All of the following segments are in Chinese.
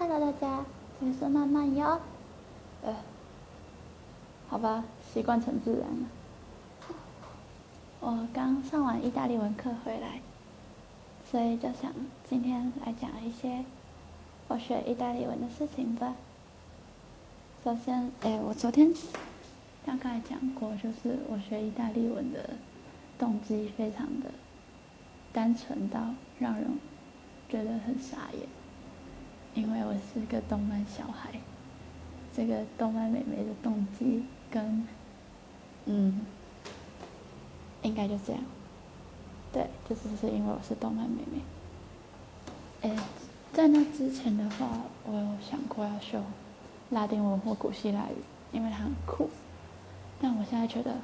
Hello，大家，这里是慢慢哟。呃，好吧，习惯成自然了。我刚上完意大利文课回来，所以就想今天来讲一些我学意大利文的事情吧。首先，哎，我昨天刚刚才讲过，就是我学意大利文的动机非常的单纯到让人觉得很傻眼。因为我是个动漫小孩，这个动漫妹妹的动机跟，嗯，应该就这样，对，就只是因为我是动漫妹妹。哎，在那之前的话，我有想过要修拉丁文或古希腊语，因为它很酷。但我现在觉得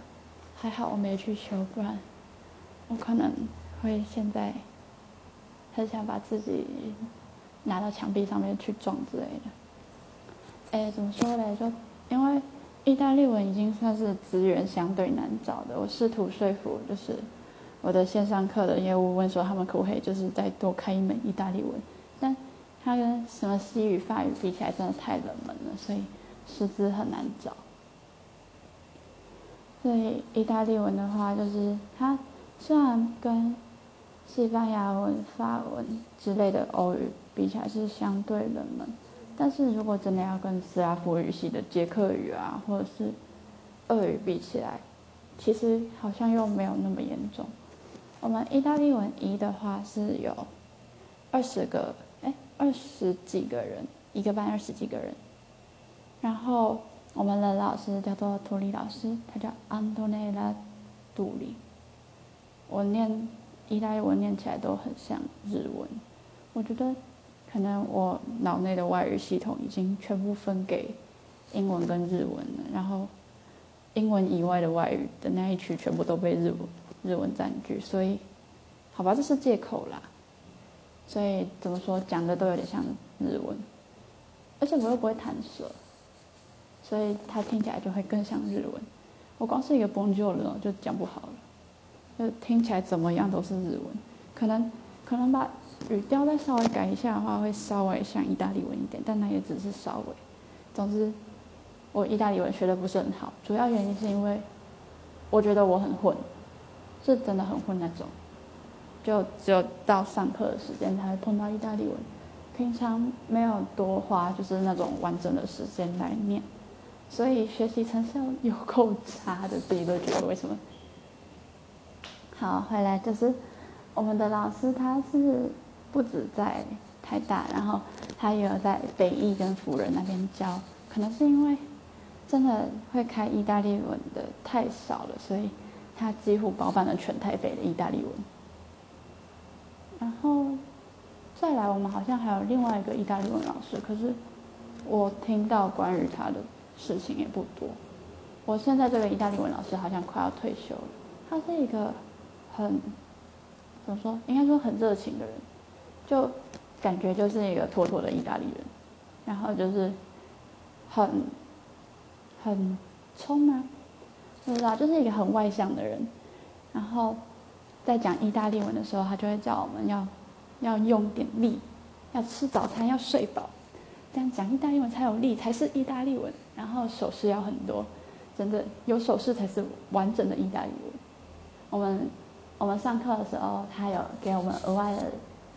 还好我没去修，不然我可能会现在很想把自己。拿到墙壁上面去撞之类的。哎，怎么说嘞？就因为意大利文已经算是资源相对难找的，我试图说服就是我的线上课的业务，问说他们可不可以就是再多开一门意大利文，但它跟什么西语、法语比起来真的太冷门了，所以师资很难找。所以意大利文的话，就是它虽然跟西班牙文、法文之类的欧语。比起来是相对冷门，但是如果真的要跟斯拉夫语系的捷克语啊，或者是俄语比起来，其实好像又没有那么严重。我们意大利文一的话是有二十个，哎，二十几个人，一个班二十几个人。然后我们的老师叫做图里老师，他叫安东内拉杜里。我念意大利文念起来都很像日文，我觉得。可能我脑内的外语系统已经全部分给英文跟日文了，然后英文以外的外语的那一区全部都被日文日文占据，所以好吧，这是借口啦。所以怎么说讲的都有点像日文，而且我又不会弹舌，所以它听起来就会更像日文。我光是一个 Bonjour 就讲不好了，就听起来怎么样都是日文，可能可能把。语调再稍微改一下的话，会稍微像意大利文一点，但那也只是稍微。总之，我意大利文学的不是很好，主要原因是因为我觉得我很混，是真的很混那种，就只有到上课的时间才会碰到意大利文，平常没有多花就是那种完整的时间来念，所以学习成效有够差的，自己都觉得为什么。好，回来就是我们的老师，他是。不止在台大，然后他也有在北艺跟辅仁那边教。可能是因为真的会开意大利文的太少了，所以他几乎包办了全台北的意大利文。然后再来，我们好像还有另外一个意大利文老师，可是我听到关于他的事情也不多。我现在这个意大利文老师好像快要退休了。他是一个很怎么说？应该说很热情的人。就感觉就是一个妥妥的意大利人，然后就是很很冲啊？不知道，就是一个很外向的人。然后在讲意大利文的时候，他就会叫我们要要用点力，要吃早餐，要睡饱，这样讲意大利文才有力，才是意大利文。然后手势要很多，真的有手势才是完整的意大利文。我们我们上课的时候，他有给我们额外的。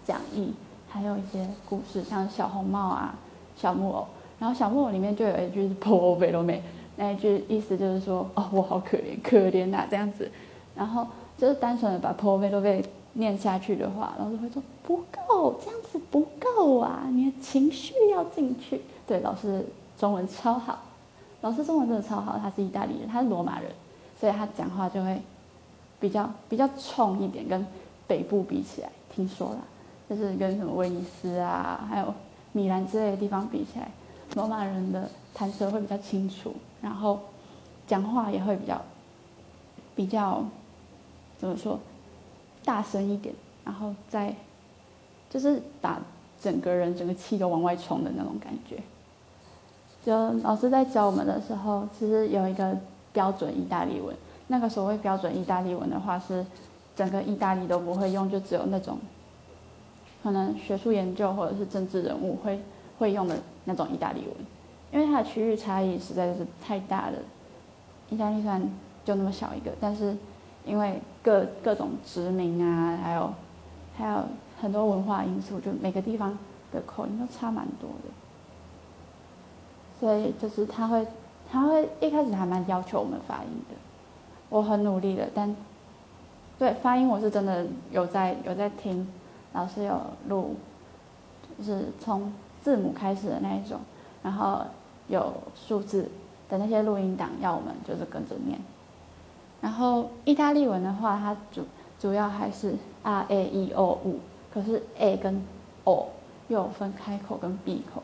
讲义还有一些故事，像小红帽啊、小木偶，然后小木偶里面就有一句是 “po v e 美”，那一句意思就是说：“哦，我好可怜，可怜呐，这样子。”然后就是单纯的把 “po v e 美”念下去的话，老师会说：“不够，这样子不够啊，你的情绪要进去。”对，老师中文超好，老师中文真的超好，他是意大利人，他是罗马人，所以他讲话就会比较比较冲一点，跟北部比起来，听说啦。就是跟什么威尼斯啊，还有米兰之类的地方比起来，罗马人的弹舌会比较清楚，然后讲话也会比较比较怎么说大声一点，然后再就是把整个人整个气都往外冲的那种感觉。就老师在教我们的时候，其实有一个标准意大利文，那个所谓标准意大利文的话，是整个意大利都不会用，就只有那种。可能学术研究或者是政治人物会会用的那种意大利文，因为它的区域差异实在是太大了。意大利虽然就那么小一个，但是因为各各种殖民啊，还有还有很多文化因素，就每个地方的口音都差蛮多的。所以就是他会他会一开始还蛮要求我们发音的，我很努力的，但对发音我是真的有在有在听，老师有录，就是从字母开始的那一种，然后有数字的那些录音档要我们就是跟着念。然后意大利文的话，它主主要还是 r a e o u，可是 a 跟 o 又有分开口跟闭口。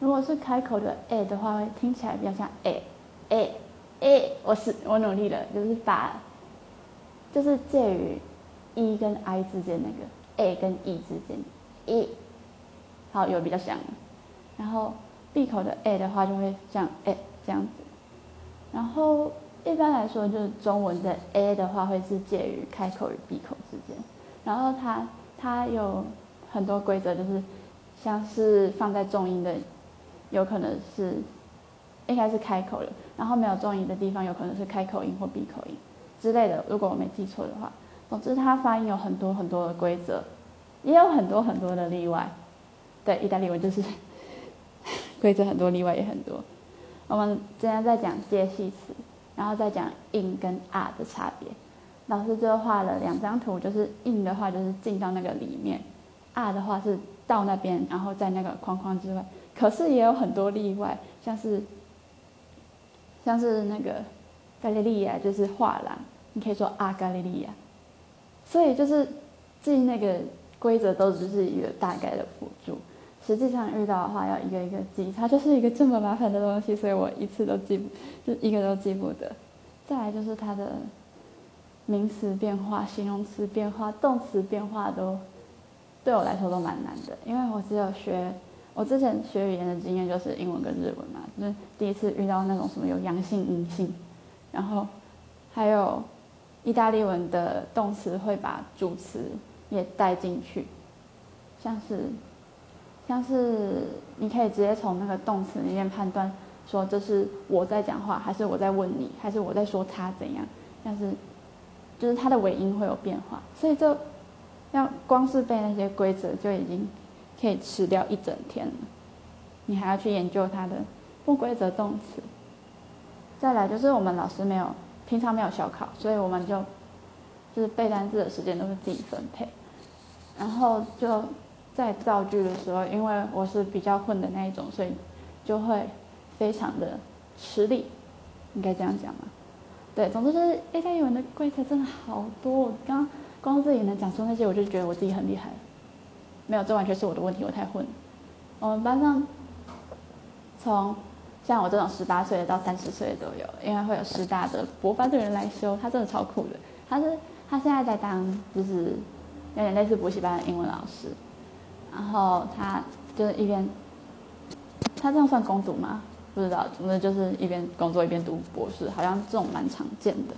如果是开口的 a 的话，会听起来比较像 a a a。我是我努力了，就是把，就是介于 e 跟 i 之间那个 a 跟 e 之间 e，好有比较像。然后闭口的 a 的话，就会像 a 这样子。然后一般来说，就是中文的 a 的话，会是介于开口与闭口之间。然后它它有很多规则，就是像是放在重音的。有可能是应该是开口了，然后没有重音的地方有可能是开口音或闭口音之类的。如果我没记错的话，总之它发音有很多很多的规则，也有很多很多的例外。对，意大利文就是 规则很多，例外也很多。我们今天在讲介系词，然后再讲 in 跟 are 的差别。老师就画了两张图，就是 in 的话就是进到那个里面，are 的话是到那边，然后在那个框框之外。可是也有很多例外，像是像是那个伽利利亚，就是画廊，你可以说阿伽利利亚。所以就是记那个规则都只是一个大概的辅助，实际上遇到的话要一个一个记，它就是一个这么麻烦的东西，所以我一次都记不，就一个都记不得。再来就是它的名词变化、形容词变化、动词变化都对我来说都蛮难的，因为我只有学。我之前学语言的经验就是英文跟日文嘛，就是第一次遇到那种什么有阳性阴性，然后还有意大利文的动词会把主词也带进去，像是像是你可以直接从那个动词里面判断说这是我在讲话，还是我在问你，还是我在说他怎样，像是就是它的尾音会有变化，所以就要光是背那些规则就已经。可以吃掉一整天了，你还要去研究它的不规则动词。再来就是我们老师没有平常没有小考，所以我们就就是背单词的时间都是自己分配。然后就在造句的时候，因为我是比较混的那一种，所以就会非常的吃力，应该这样讲吗？对，总之就是 A 加语文的规则真的好多，刚光自己能讲出那些，我就觉得我自己很厉害。没有，这完全是我的问题，我太混。我们班上从像我这种十八岁的到三十岁的都有，因为会有师大的博班的人来修，他真的超酷的。他是他现在在当就是有点类似补习班的英文老师，然后他就是一边他这样算攻读吗？不知道，总之就是一边工作一边读博士，好像这种蛮常见的。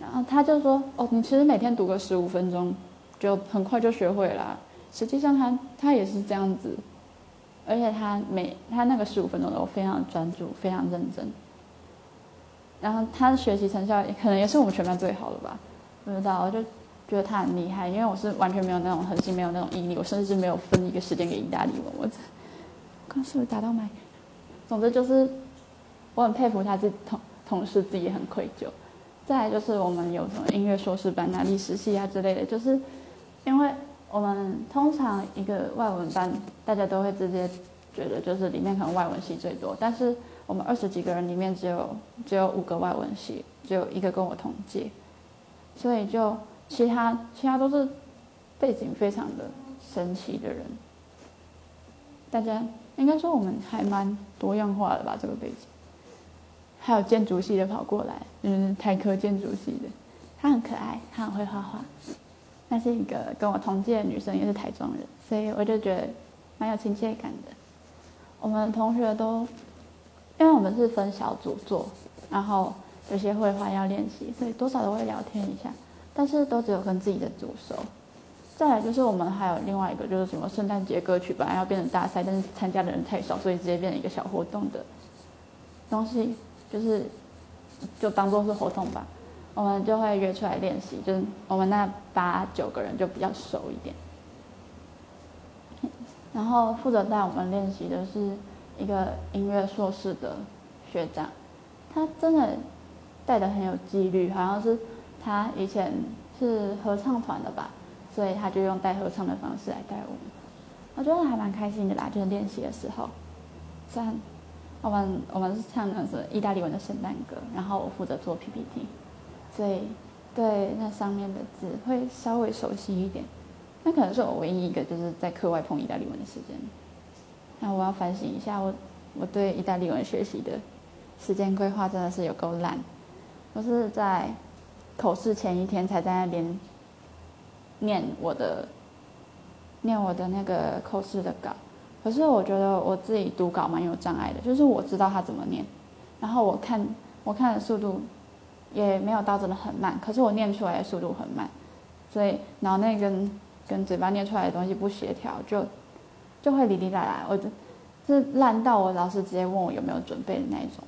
然后他就说：“哦，你其实每天读个十五分钟，就很快就学会了。”实际上，他他也是这样子，而且他每他那个十五分钟都非常专注，非常认真。然后他的学习成效也可能也是我们全班最好的吧，不知道，我就觉得他很厉害，因为我是完全没有那种恒心，没有那种毅力，我甚至没有分一个时间给意大利文。我这刚是不是打到麦？总之就是，我很佩服他自己同同事，自己也很愧疚。再来就是我们有什么音乐硕士班啊、历史系啊之类的，就是因为。我们通常一个外文班，大家都会直接觉得就是里面可能外文系最多，但是我们二十几个人里面只有只有五个外文系，只有一个跟我同届，所以就其他其他都是背景非常的神奇的人。大家应该说我们还蛮多样化的吧，这个背景。还有建筑系的跑过来，嗯，台科建筑系的，他很可爱，他很会画画。那是一个跟我同届的女生，也是台中人，所以我就觉得蛮有亲切感的。我们同学都，因为我们是分小组做，然后有些绘画要练习，所以多少都会聊天一下，但是都只有跟自己的组熟。再来就是我们还有另外一个就是什么圣诞节歌曲，本来要变成大赛，但是参加的人太少，所以直接变成一个小活动的东西，就是就当做是活动吧。我们就会约出来练习，就是我们那八九个人就比较熟一点。然后负责带我们练习的是一个音乐硕士的学长，他真的带的很有纪律，好像是他以前是合唱团的吧，所以他就用带合唱的方式来带我们。我觉得还蛮开心的啦，就是练习的时候，虽然我们我们是唱的是意大利文的圣诞歌，然后我负责做 PPT。对，对那上面的字会稍微熟悉一点。那可能是我唯一一个就是在课外碰意大利文的时间。那我要反省一下，我我对意大利文学习的时间规划真的是有够烂。我是在口试前一天才在那边念我的念我的那个口试的稿。可是我觉得我自己读稿蛮有障碍的，就是我知道他怎么念，然后我看我看的速度。也没有到真的很慢，可是我念出来的速度很慢，所以脑内跟跟嘴巴念出来的东西不协调，就就会哩哩啦啦。我就是烂到我老师直接问我有没有准备的那一种。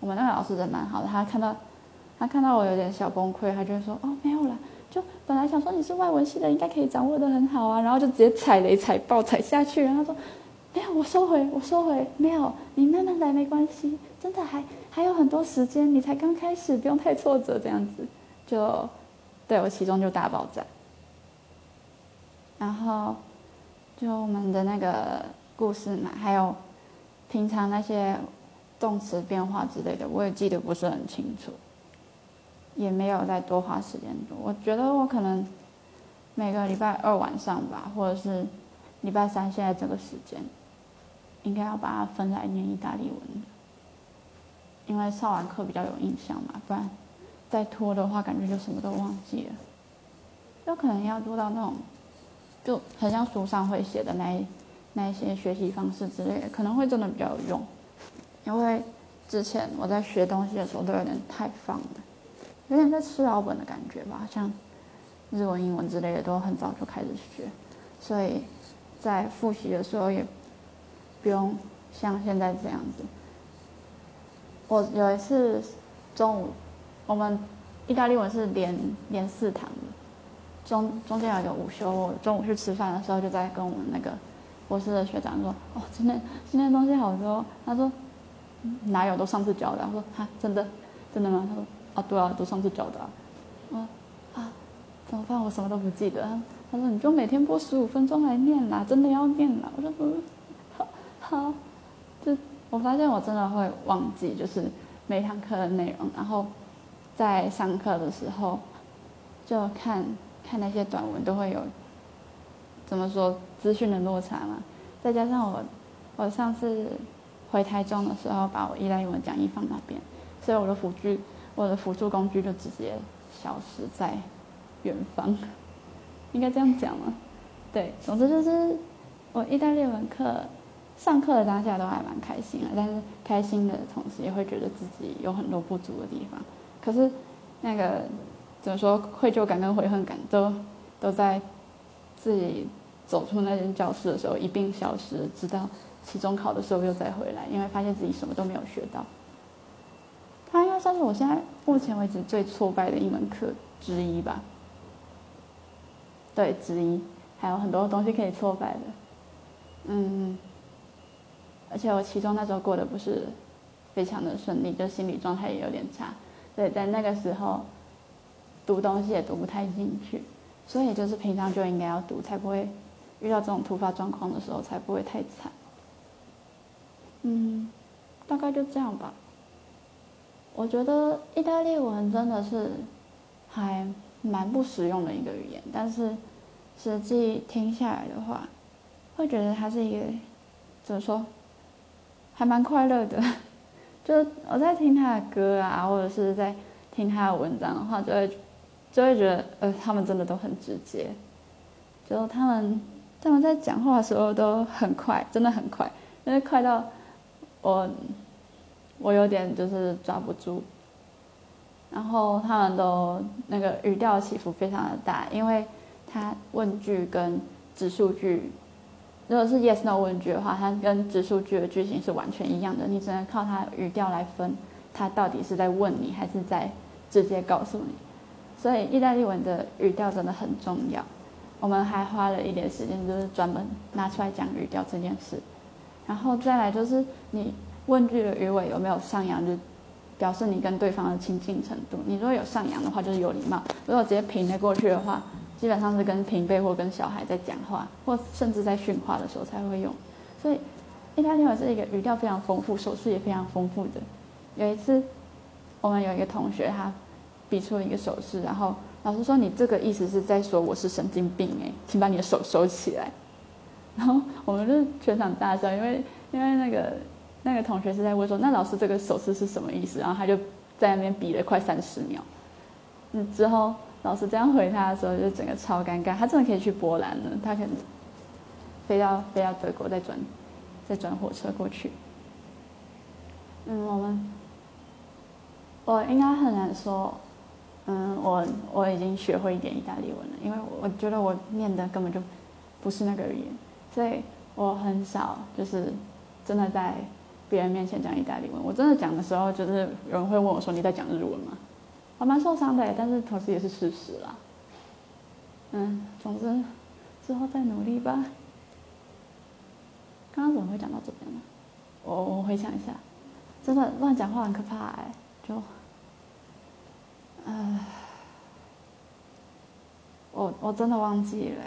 我们那个老师人蛮好的，他看到他看到我有点小崩溃，他就会说：“哦，没有了，就本来想说你是外文系的，应该可以掌握的很好啊。”然后就直接踩雷踩爆踩下去，然后他说：“没有，我收回，我收回，没有，你慢慢来，没关系，真的还。”还有很多时间，你才刚开始，不用太挫折，这样子，就对我其中就大爆炸。然后，就我们的那个故事嘛，还有平常那些动词变化之类的，我也记得不是很清楚，也没有再多花时间。我觉得我可能每个礼拜二晚上吧，或者是礼拜三现在这个时间，应该要把它分来念意大利文。因为上完课比较有印象嘛，不然再拖的话，感觉就什么都忘记了。有可能要做到那种，就很像书上会写的那那一些学习方式之类的，可能会真的比较有用。因为之前我在学东西的时候都有点太放了，有点在吃老本的感觉吧，像日文、英文之类的都很早就开始学，所以在复习的时候也不用像现在这样子。我有一次中午，我们意大利文是连连四堂的，中中间有一个午休，我中午去吃饭的时候就在跟我们那个博士的学长说：“哦，今天今天东西好多。”他说：“哪有都上次教的？”我说：“哈，真的真的吗？”他说：“啊，对啊，都上次教的。”啊啊，怎么办？我什么都不记得。他说：“你就每天播十五分钟来念啦，真的要念啦。”我说：“嗯，好，就。”我发现我真的会忘记，就是每堂课的内容，然后在上课的时候就看看那些短文，都会有怎么说资讯的落差嘛。再加上我我上次回台中的时候，把我意大利文讲义放那边，所以我的辅具我的辅助工具就直接消失在远方，应该这样讲吗？对，总之就是我意大利文课。上课的当下都还蛮开心的，但是开心的同时也会觉得自己有很多不足的地方。可是，那个怎么说，愧疚感跟悔恨感都都在自己走出那间教室的时候一并消失，直到期中考的时候又再回来，因为发现自己什么都没有学到。它应该算是我现在目前为止最挫败的一门课之一吧。对，之一，还有很多东西可以挫败的。嗯。而且我期中那时候过得不是非常的顺利，就心理状态也有点差，所以在那个时候读东西也读不太进去，所以就是平常就应该要读，才不会遇到这种突发状况的时候才不会太惨。嗯，大概就这样吧。我觉得意大利文真的是还蛮不实用的一个语言，但是实际听下来的话，会觉得它是一个怎么说？还蛮快乐的，就我在听他的歌啊，或者是在听他的文章的话，就会就会觉得，呃，他们真的都很直接，就他们他们在讲话的时候都很快，真的很快，因为快到我我有点就是抓不住，然后他们都那个语调起伏非常的大，因为他问句跟指数句，如果是 yes no 问句的话，它跟指数句的句型是完全一样的，你只能靠它语调来分，它到底是在问你还是在直接告诉你。所以意大利文的语调真的很重要。我们还花了一点时间，就是专门拿出来讲语调这件事。然后再来就是你问句的语尾有没有上扬，就表示你跟对方的亲近程度。你如果有上扬的话，就是有礼貌；如果直接平的过去的话，基本上是跟平辈或跟小孩在讲话，或甚至在训话的时候才会用。所以意大利文是一个语调非常丰富、手势也非常丰富的。有一次，我们有一个同学他比出了一个手势，然后老师说：“你这个意思是在说我是神经病哎，请把你的手收起来。”然后我们就全场大笑，因为因为那个那个同学是在问说，那老师这个手势是什么意思？然后他就在那边比了快三十秒。嗯，之后老师这样回他的时候，就整个超尴尬。他真的可以去波兰了，他可能飞到飞到德国再转再转火车过去。嗯，我们我应该很难说，嗯，我我已经学会一点意大利文了，因为我觉得我念的根本就不是那个语言。所以我很少就是真的在别人面前讲意大利文。我真的讲的时候，就是有人会问我说：“你在讲日文吗？”我蛮受伤的，但是同时也是事实啦。嗯，总之之后再努力吧。刚刚怎么会讲到这边呢？我我回想一下，真的乱讲话很可怕哎，就，唉，我我真的忘记了。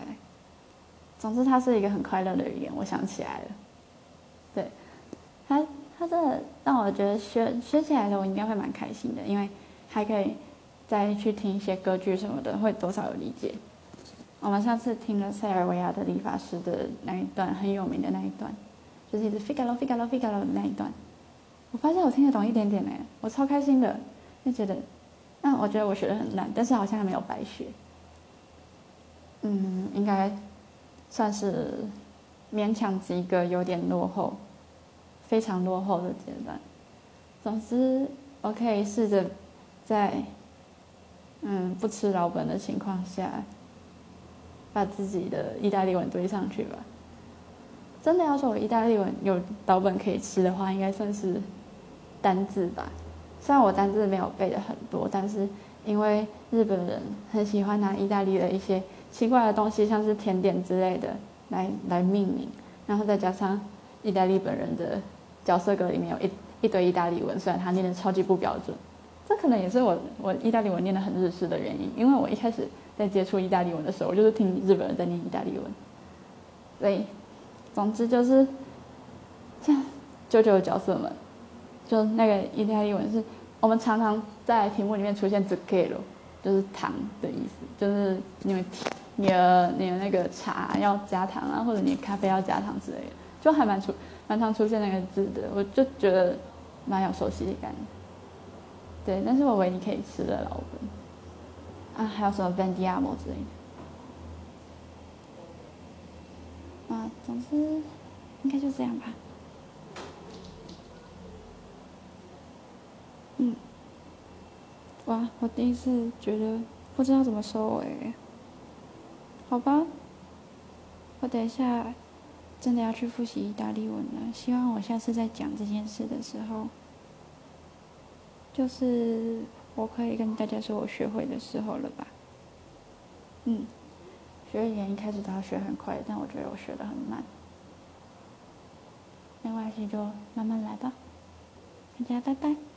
总之，它是一个很快乐的语言。我想起来了，对，它它真的让我觉得学学起来的我应该会蛮开心的，因为还可以再去听一些歌剧什么的，会多少有理解。我们上次听了塞尔维亚的理发师的那一段很有名的那一段，就是一直 figaro figaro figaro 的那一段，我发现我听得懂一点点哎，我超开心的，就觉得，嗯，我觉得我学的很烂，但是好像还没有白学。嗯，应该。算是勉强及格，有点落后，非常落后的阶段。总之，我可以试着在嗯不吃老本的情况下，把自己的意大利文堆上去吧。真的要说我意大利文有老本可以吃的话，应该算是单字吧。虽然我单字没有背的很多，但是因为日本人很喜欢拿意大利的一些。奇怪的东西，像是甜点之类的，来来命名，然后再加上意大利本人的角色格里面有一一堆意大利文，虽然他念的超级不标准，这可能也是我我意大利文念的很日式的原因，因为我一开始在接触意大利文的时候，我就是听日本人在念意大利文，所以总之就是像舅舅的角色们，就那个意大利文是我们常常在题目里面出现 z u c c h e 就是糖的意思，就是你们。你的你的那个茶要加糖啊，或者你咖啡要加糖之类的，就还蛮出蛮常出现那个字的，我就觉得蛮有熟悉感。对，但是我唯一可以吃的老本啊，还有什么 Vendiamo 之类的啊，总之应该就这样吧。嗯，哇，我第一次觉得不知道怎么收尾。好吧，我等一下真的要去复习意大利文了。希望我下次再讲这件事的时候，就是我可以跟大家说我学会的时候了吧。嗯，学语言一开始都要学很快，但我觉得我学的很慢。没关系，就慢慢来吧。大家拜拜。